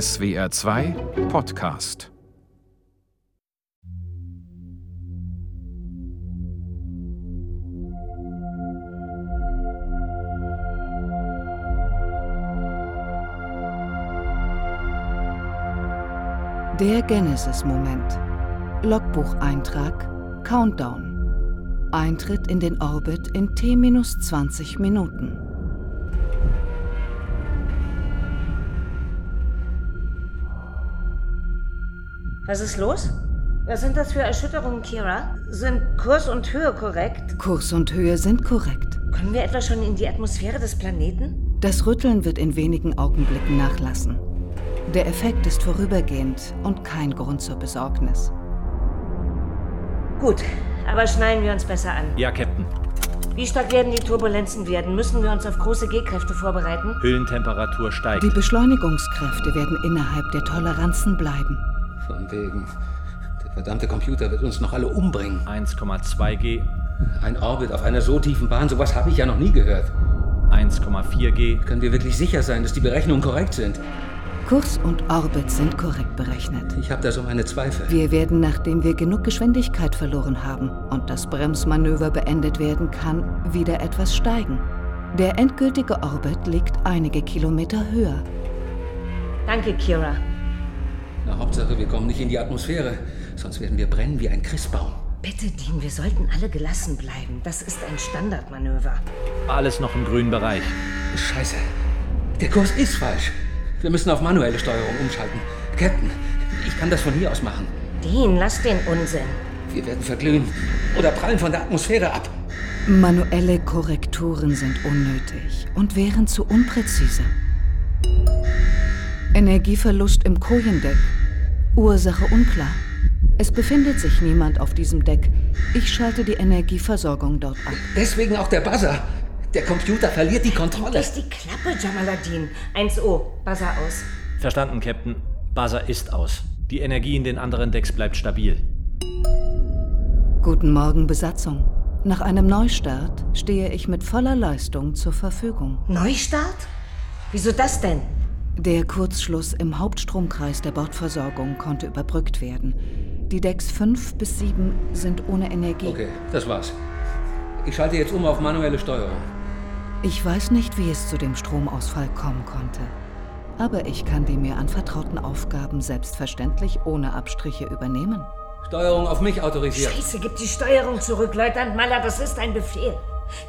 SWR 2 Podcast Der Genesis-Moment. Logbucheintrag Countdown. Eintritt in den Orbit in T-20 Minuten. Was ist los? Was sind das für Erschütterungen, Kira? Sind Kurs und Höhe korrekt? Kurs und Höhe sind korrekt. Kommen wir etwa schon in die Atmosphäre des Planeten? Das Rütteln wird in wenigen Augenblicken nachlassen. Der Effekt ist vorübergehend und kein Grund zur Besorgnis. Gut, aber schnallen wir uns besser an. Ja, Captain. Wie stark werden die Turbulenzen werden? Müssen wir uns auf große G-Kräfte vorbereiten? Hüllentemperatur steigt. Die Beschleunigungskräfte werden innerhalb der Toleranzen bleiben. Von wegen. Der verdammte Computer wird uns noch alle umbringen. 1,2 G, Ein Orbit auf einer so tiefen Bahn, sowas habe ich ja noch nie gehört. 1,4 G, Können wir wirklich sicher sein, dass die Berechnungen korrekt sind? Kurs und Orbit sind korrekt berechnet. Ich habe da so meine Zweifel. Wir werden, nachdem wir genug Geschwindigkeit verloren haben und das Bremsmanöver beendet werden kann, wieder etwas steigen. Der endgültige Orbit liegt einige Kilometer höher. Danke, Kira. Na, Hauptsache, wir kommen nicht in die Atmosphäre. Sonst werden wir brennen wie ein Christbaum. Bitte, Dean, wir sollten alle gelassen bleiben. Das ist ein Standardmanöver. alles noch im grünen Bereich. Scheiße. Der Kurs ist falsch. Wir müssen auf manuelle Steuerung umschalten. Captain, ich kann das von hier aus machen. Dean, lass den Unsinn. Wir werden verglühen oder prallen von der Atmosphäre ab. Manuelle Korrekturen sind unnötig und wären zu unpräzise. Energieverlust im Kojendeck. Ursache unklar. Es befindet sich niemand auf diesem Deck. Ich schalte die Energieversorgung dort ab. Deswegen auch der Buzzer. Der Computer verliert die Kontrolle. Ist die Klappe, Jamaladin. 1O, Buzzer aus. Verstanden, Captain. Buzzer ist aus. Die Energie in den anderen Decks bleibt stabil. Guten Morgen, Besatzung. Nach einem Neustart stehe ich mit voller Leistung zur Verfügung. Neustart? Wieso das denn? Der Kurzschluss im Hauptstromkreis der Bordversorgung konnte überbrückt werden. Die Decks 5 bis 7 sind ohne Energie. Okay, das war's. Ich schalte jetzt um auf manuelle Steuerung. Ich weiß nicht, wie es zu dem Stromausfall kommen konnte. Aber ich kann die mir anvertrauten Aufgaben selbstverständlich ohne Abstriche übernehmen. Steuerung auf mich autorisiert. Scheiße, gib die Steuerung zurück, Leutnant Maller. Das ist ein Befehl.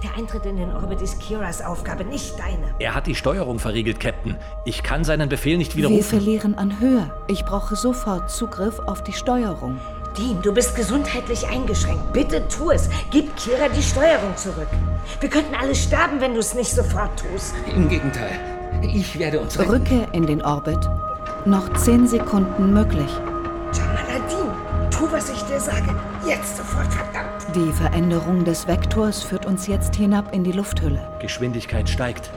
Der Eintritt in den Orbit ist Kiras Aufgabe, nicht deine. Er hat die Steuerung verriegelt, Captain. Ich kann seinen Befehl nicht Wir widerrufen. verlieren an Höhe. Ich brauche sofort Zugriff auf die Steuerung. Dean, du bist gesundheitlich eingeschränkt. Bitte tu es. Gib Kira die Steuerung zurück. Wir könnten alle sterben, wenn du es nicht sofort tust. Im Gegenteil. Ich werde uns retten. Rückkehr in den Orbit. Noch 10 Sekunden möglich. Jamaladin, tu, was ich dir sage. Jetzt sofort, verdammt. Die Veränderung des Vektors führt uns jetzt hinab in die Lufthülle. Geschwindigkeit steigt.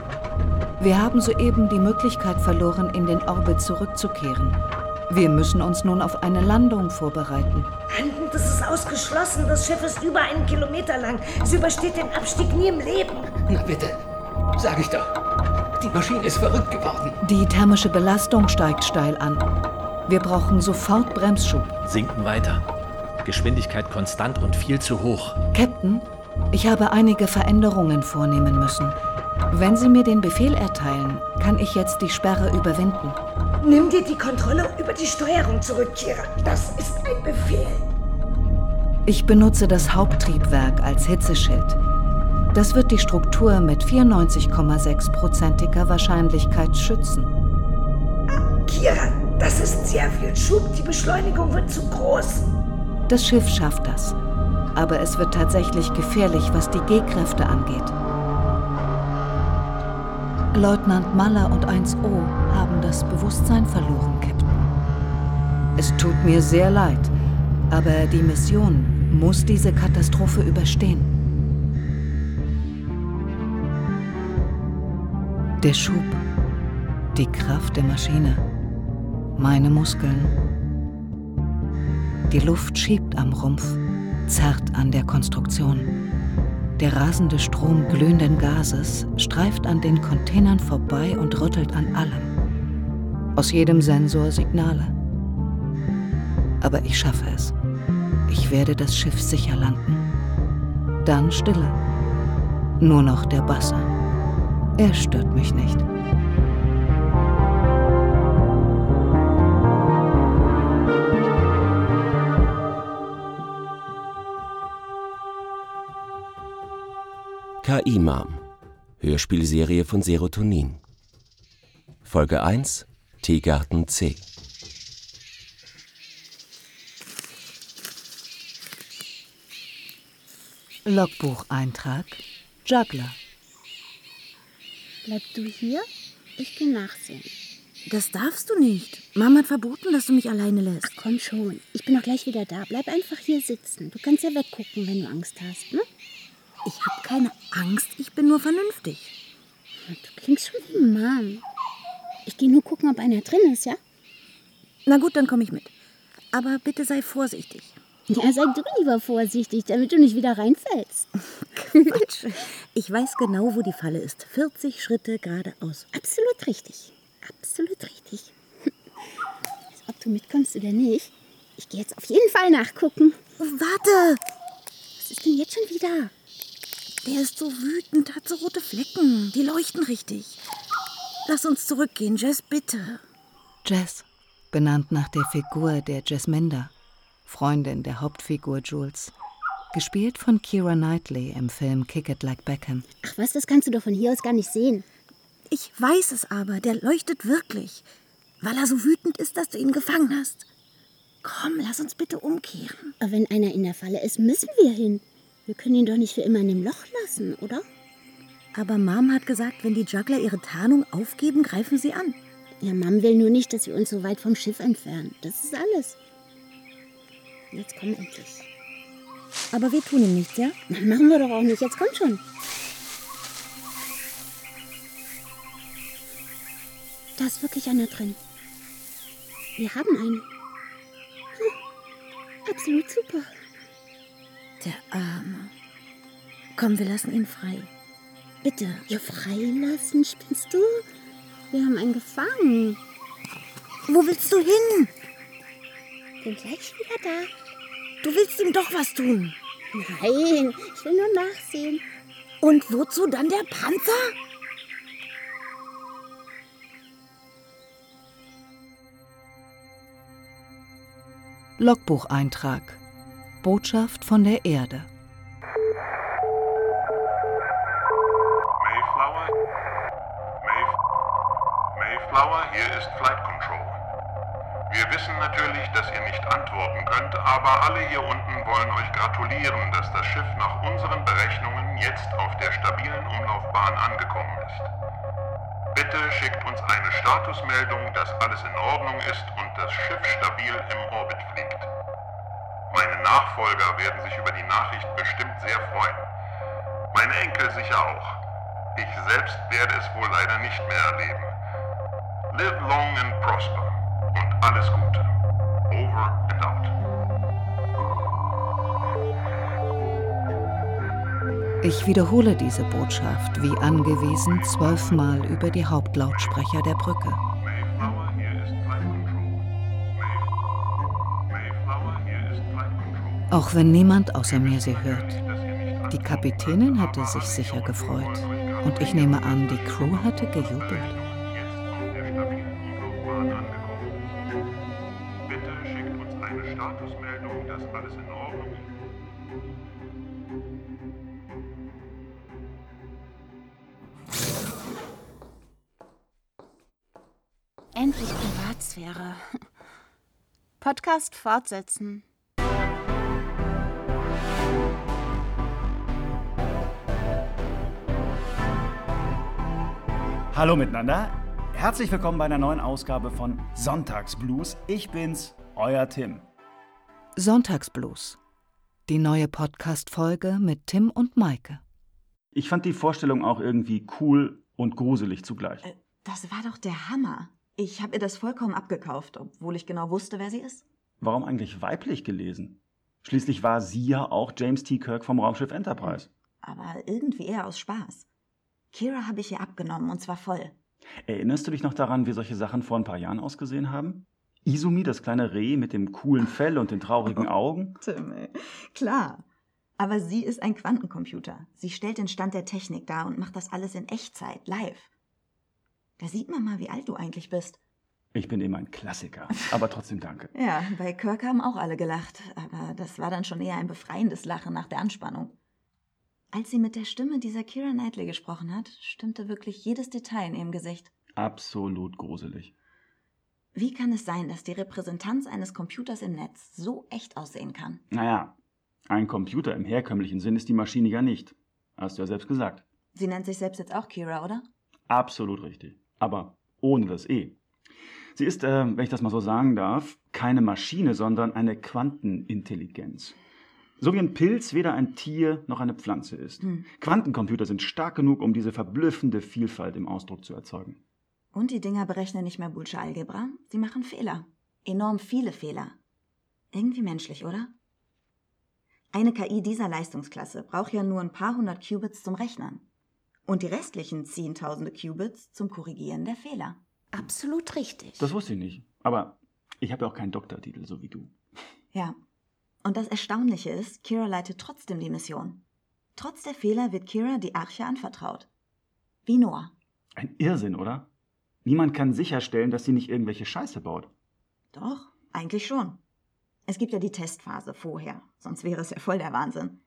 Wir haben soeben die Möglichkeit verloren, in den Orbit zurückzukehren. Wir müssen uns nun auf eine Landung vorbereiten. Landen, das ist ausgeschlossen. Das Schiff ist über einen Kilometer lang. Es übersteht den Abstieg nie im Leben. Na bitte. Sag ich doch. Die Maschine ist verrückt geworden. Die thermische Belastung steigt steil an. Wir brauchen sofort Bremsschub. Sinken weiter. Geschwindigkeit konstant und viel zu hoch. Captain, ich habe einige Veränderungen vornehmen müssen. Wenn Sie mir den Befehl erteilen, kann ich jetzt die Sperre überwinden. Nimm dir die Kontrolle über die Steuerung zurück, Kira. Das ist ein Befehl. Ich benutze das Haupttriebwerk als Hitzeschild. Das wird die Struktur mit 94,6%iger Wahrscheinlichkeit schützen. Kira, das ist sehr viel Schub. Die Beschleunigung wird zu groß. Das Schiff schafft das. Aber es wird tatsächlich gefährlich, was die G-Kräfte angeht. Leutnant Maller und 1O haben das Bewusstsein verloren, Captain. Es tut mir sehr leid, aber die Mission muss diese Katastrophe überstehen. Der Schub, die Kraft der Maschine, meine Muskeln. Die Luft schiebt am Rumpf, zerrt an der Konstruktion. Der rasende Strom glühenden Gases streift an den Containern vorbei und rüttelt an allem. Aus jedem Sensor Signale. Aber ich schaffe es. Ich werde das Schiff sicher landen. Dann Stille. Nur noch der Basser. Er stört mich nicht. KI-Mom. Hörspielserie von Serotonin. Folge 1 Teegarten C. Logbucheintrag Juggler. Bleib du hier? Ich geh nachsehen. Das darfst du nicht. Mama hat verboten, dass du mich alleine lässt. Komm schon, ich bin doch gleich wieder da. Bleib einfach hier sitzen. Du kannst ja weggucken, wenn du Angst hast, ne? Ich habe keine Angst, ich bin nur vernünftig. Du klingst schon wie Mom. Ich gehe nur gucken, ob einer drin ist, ja? Na gut, dann komme ich mit. Aber bitte sei vorsichtig. Ja, sei du lieber vorsichtig, damit du nicht wieder reinfällst. Quatsch. Ich weiß genau, wo die Falle ist. 40 Schritte geradeaus. Absolut richtig. Absolut richtig. Ob du mitkommst oder nicht, ich gehe jetzt auf jeden Fall nachgucken. Warte! Was ist denn jetzt schon wieder? Der ist so wütend, hat so rote Flecken. Die leuchten richtig. Lass uns zurückgehen, Jess, bitte. Jess, benannt nach der Figur der Jasminda, Freundin der Hauptfigur Jules. Gespielt von Kira Knightley im Film Kick It Like Beckham. Ach was, das kannst du doch von hier aus gar nicht sehen. Ich weiß es aber, der leuchtet wirklich. Weil er so wütend ist, dass du ihn gefangen hast. Komm, lass uns bitte umkehren. Aber wenn einer in der Falle ist, müssen wir hin. Wir können ihn doch nicht für immer in dem Loch lassen, oder? Aber Mom hat gesagt, wenn die Juggler ihre Tarnung aufgeben, greifen sie an. Ja, Mom will nur nicht, dass wir uns so weit vom Schiff entfernen. Das ist alles. Jetzt komm endlich. Aber wir tun ihm nichts, ja? Na, machen wir doch auch nicht. Jetzt komm schon. Da ist wirklich einer drin. Wir haben einen. Hm, absolut super. Der Arme. Komm, wir lassen ihn frei. Bitte. Ja, freilassen, spinnst du? Wir haben einen gefangen. Wo willst du hin? Bin gleich wieder da. Du willst ihm doch was tun. Nein, ich will nur nachsehen. Und wozu dann der Panzer? Logbucheintrag. Botschaft von der Erde. Mayflower? Mayf Mayflower, hier ist Flight Control. Wir wissen natürlich, dass ihr nicht antworten könnt, aber alle hier unten wollen euch gratulieren, dass das Schiff nach unseren Berechnungen jetzt auf der stabilen Umlaufbahn angekommen ist. Bitte schickt uns eine Statusmeldung, dass alles in Ordnung ist und das Schiff stabil im Orbit fliegt. Nachfolger werden sich über die Nachricht bestimmt sehr freuen. Meine Enkel sicher auch. Ich selbst werde es wohl leider nicht mehr erleben. Live long and prosper und alles Gute. Over and out. Ich wiederhole diese Botschaft wie angewiesen zwölfmal über die Hauptlautsprecher der Brücke. Auch wenn niemand außer mir sie hört. Die Kapitänin hätte sich sicher gefreut. Und ich nehme an, die Crew hätte gejubelt. jetzt auf der stabilen Hallo miteinander. Herzlich willkommen bei einer neuen Ausgabe von Sonntagsblues. Ich bin's, euer Tim. Sonntagsblues. Die neue Podcast-Folge mit Tim und Maike. Ich fand die Vorstellung auch irgendwie cool und gruselig zugleich. Das war doch der Hammer. Ich habe ihr das vollkommen abgekauft, obwohl ich genau wusste, wer sie ist. Warum eigentlich weiblich gelesen? Schließlich war sie ja auch James T. Kirk vom Raumschiff Enterprise. Aber irgendwie eher aus Spaß. Kira habe ich ihr abgenommen und zwar voll. Erinnerst du dich noch daran, wie solche Sachen vor ein paar Jahren ausgesehen haben? Izumi, das kleine Reh mit dem coolen Fell und den traurigen Augen? Tim, ey. Klar. Aber sie ist ein Quantencomputer. Sie stellt den Stand der Technik dar und macht das alles in Echtzeit, live. Da sieht man mal, wie alt du eigentlich bist. Ich bin eben ein Klassiker. Aber trotzdem danke. Ja, bei Kirk haben auch alle gelacht. Aber das war dann schon eher ein befreiendes Lachen nach der Anspannung. Als sie mit der Stimme dieser Kira Knightley gesprochen hat, stimmte wirklich jedes Detail in ihrem Gesicht. Absolut gruselig. Wie kann es sein, dass die Repräsentanz eines Computers im Netz so echt aussehen kann? Naja, ein Computer im herkömmlichen Sinn ist die Maschine ja nicht. Hast du ja selbst gesagt. Sie nennt sich selbst jetzt auch Kira, oder? Absolut richtig. Aber ohne das E. Sie ist, äh, wenn ich das mal so sagen darf, keine Maschine, sondern eine Quantenintelligenz. So wie ein Pilz weder ein Tier noch eine Pflanze ist. Hm. Quantencomputer sind stark genug, um diese verblüffende Vielfalt im Ausdruck zu erzeugen. Und die Dinger berechnen nicht mehr Boolsche Algebra, sie machen Fehler. Enorm viele Fehler. Irgendwie menschlich, oder? Eine KI dieser Leistungsklasse braucht ja nur ein paar hundert Qubits zum Rechnen. Und die restlichen zehntausende Qubits zum Korrigieren der Fehler. Absolut richtig. Das wusste ich nicht. Aber ich habe ja auch keinen Doktortitel, so wie du. Ja. Und das Erstaunliche ist, Kira leitet trotzdem die Mission. Trotz der Fehler wird Kira die Arche anvertraut. Wie Noah. Ein Irrsinn, oder? Niemand kann sicherstellen, dass sie nicht irgendwelche Scheiße baut. Doch, eigentlich schon. Es gibt ja die Testphase vorher, sonst wäre es ja voll der Wahnsinn.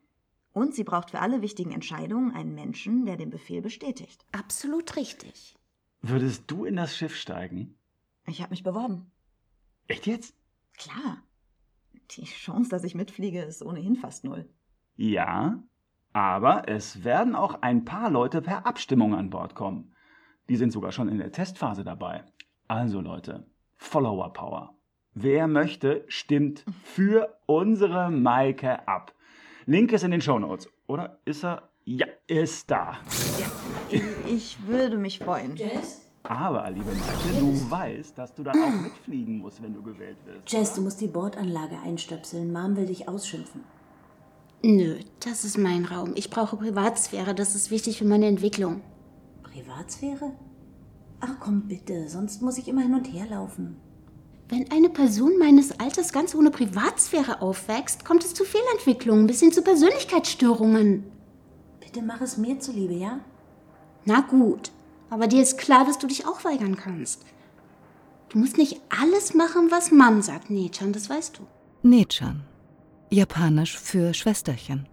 Und sie braucht für alle wichtigen Entscheidungen einen Menschen, der den Befehl bestätigt. Absolut richtig. Würdest du in das Schiff steigen? Ich habe mich beworben. Echt jetzt? Klar. Die Chance, dass ich mitfliege, ist ohnehin fast null. Ja, aber es werden auch ein paar Leute per Abstimmung an Bord kommen. Die sind sogar schon in der Testphase dabei. Also Leute, Follower Power. Wer möchte, stimmt für unsere Maike ab. Link ist in den Shownotes. Oder ist er? Ja, ist da. Ich, ich würde mich freuen. Jess? Aber, liebe Maike, du weißt, dass du dann auch mitfliegen musst, wenn du gewählt wirst. Jess, du musst die Bordanlage einstöpseln. Mom will dich ausschimpfen. Nö, das ist mein Raum. Ich brauche Privatsphäre. Das ist wichtig für meine Entwicklung. Privatsphäre? Ach komm bitte, sonst muss ich immer hin und her laufen. Wenn eine Person meines Alters ganz ohne Privatsphäre aufwächst, kommt es zu Fehlentwicklungen bis hin zu Persönlichkeitsstörungen. Bitte mach es mir zuliebe, ja? Na gut, aber dir ist klar, dass du dich auch weigern kannst. Du musst nicht alles machen, was Mann sagt, Nechan, das weißt du. Nechan, japanisch für Schwesterchen,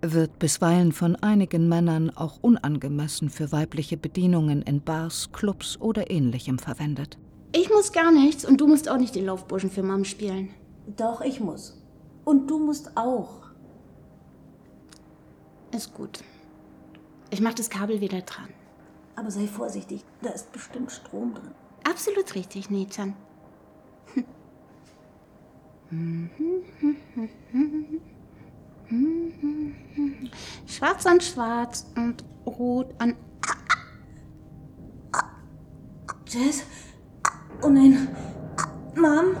wird bisweilen von einigen Männern auch unangemessen für weibliche Bedienungen in Bars, Clubs oder ähnlichem verwendet. Ich muss gar nichts und du musst auch nicht den Laufburschen für Mom spielen. Doch, ich muss. Und du musst auch. Ist gut. Ich mach das Kabel wieder dran. Aber sei vorsichtig, da ist bestimmt Strom drin. Absolut richtig, Nechan. Schwarz an schwarz und rot an. Jess? Oh nein. Mom?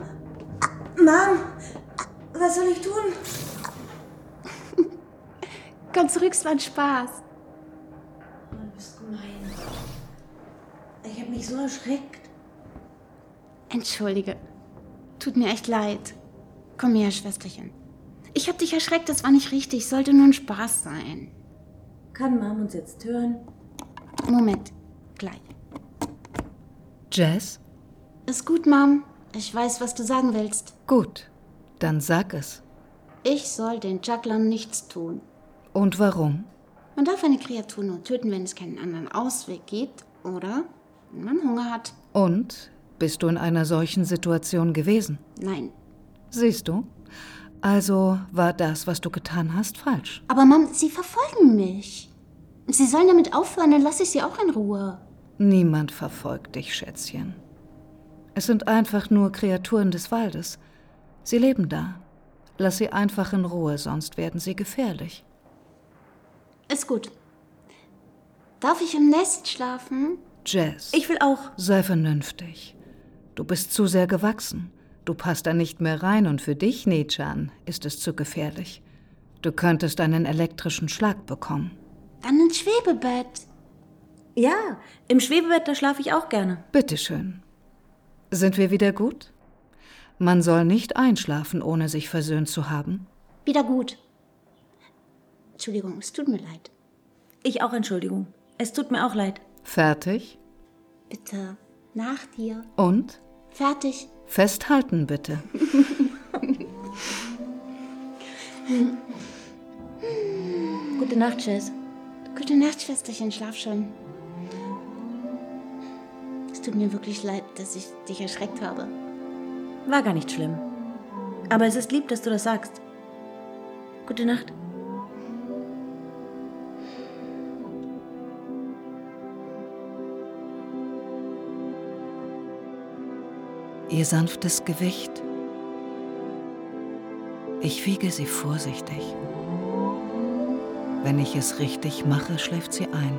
Mom? Was soll ich tun? Komm zurück, es war ein Spaß. So erschreckt. Entschuldige. Tut mir echt leid. Komm her, Schwesterchen. Ich hab dich erschreckt, das war nicht richtig. Sollte nur ein Spaß sein. Kann Mom uns jetzt hören? Moment, gleich. Jess? Ist gut, Mom. Ich weiß, was du sagen willst. Gut, dann sag es. Ich soll den Jugglern nichts tun. Und warum? Man darf eine Kreatur nur töten, wenn es keinen anderen Ausweg gibt oder wenn man Hunger hat. Und bist du in einer solchen Situation gewesen? Nein. Siehst du? Also war das, was du getan hast, falsch. Aber Mom, sie verfolgen mich. Sie sollen damit aufhören, dann lasse ich sie auch in Ruhe. Niemand verfolgt dich, Schätzchen. Es sind einfach nur Kreaturen des Waldes. Sie leben da. Lass sie einfach in Ruhe, sonst werden sie gefährlich. Ist gut. Darf ich im Nest schlafen? Jess. Ich will auch. Sei vernünftig. Du bist zu sehr gewachsen. Du passt da nicht mehr rein und für dich, Nechan, ist es zu gefährlich. Du könntest einen elektrischen Schlag bekommen. Dann ins Schwebebett. Ja, im Schwebebett, da schlafe ich auch gerne. Bitteschön. Sind wir wieder gut? Man soll nicht einschlafen, ohne sich versöhnt zu haben. Wieder gut. Entschuldigung, es tut mir leid. Ich auch Entschuldigung. Es tut mir auch leid. Fertig? Bitte, nach dir. Und? Fertig. Festhalten, bitte. Gute Nacht, Jess. Gute Nacht, Schwesterchen, schlaf schon. Es tut mir wirklich leid, dass ich dich erschreckt habe. War gar nicht schlimm. Aber es ist lieb, dass du das sagst. Gute Nacht. Ihr sanftes Gewicht. Ich wiege sie vorsichtig. Wenn ich es richtig mache, schläft sie ein.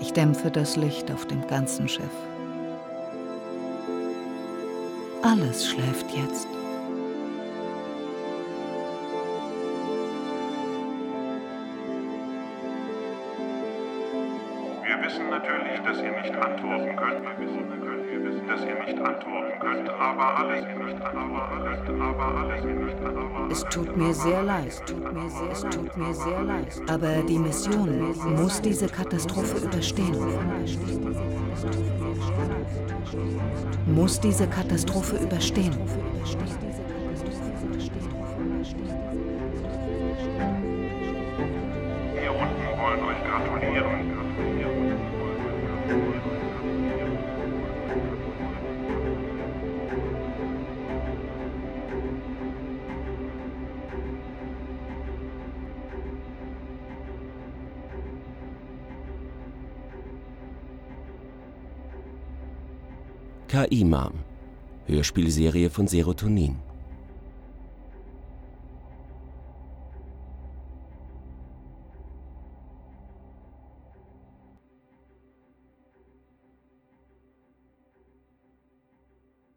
Ich dämpfe das Licht auf dem ganzen Schiff. Alles schläft jetzt. Wir wissen natürlich, dass ihr nicht antworten könnt. Wir wissen wir wissen, dass ihr nicht antworten könnt, aber alles ihr nicht aber alles ihr nicht Es tut mir sehr leid, es tut mir sehr, es tut mir sehr leid. Aber die Mission muss diese Katastrophe überstehen. Muss diese Katastrophe überstehen. Hier unten wollen euch gratulieren. KI-Mom. Hörspielserie von Serotonin.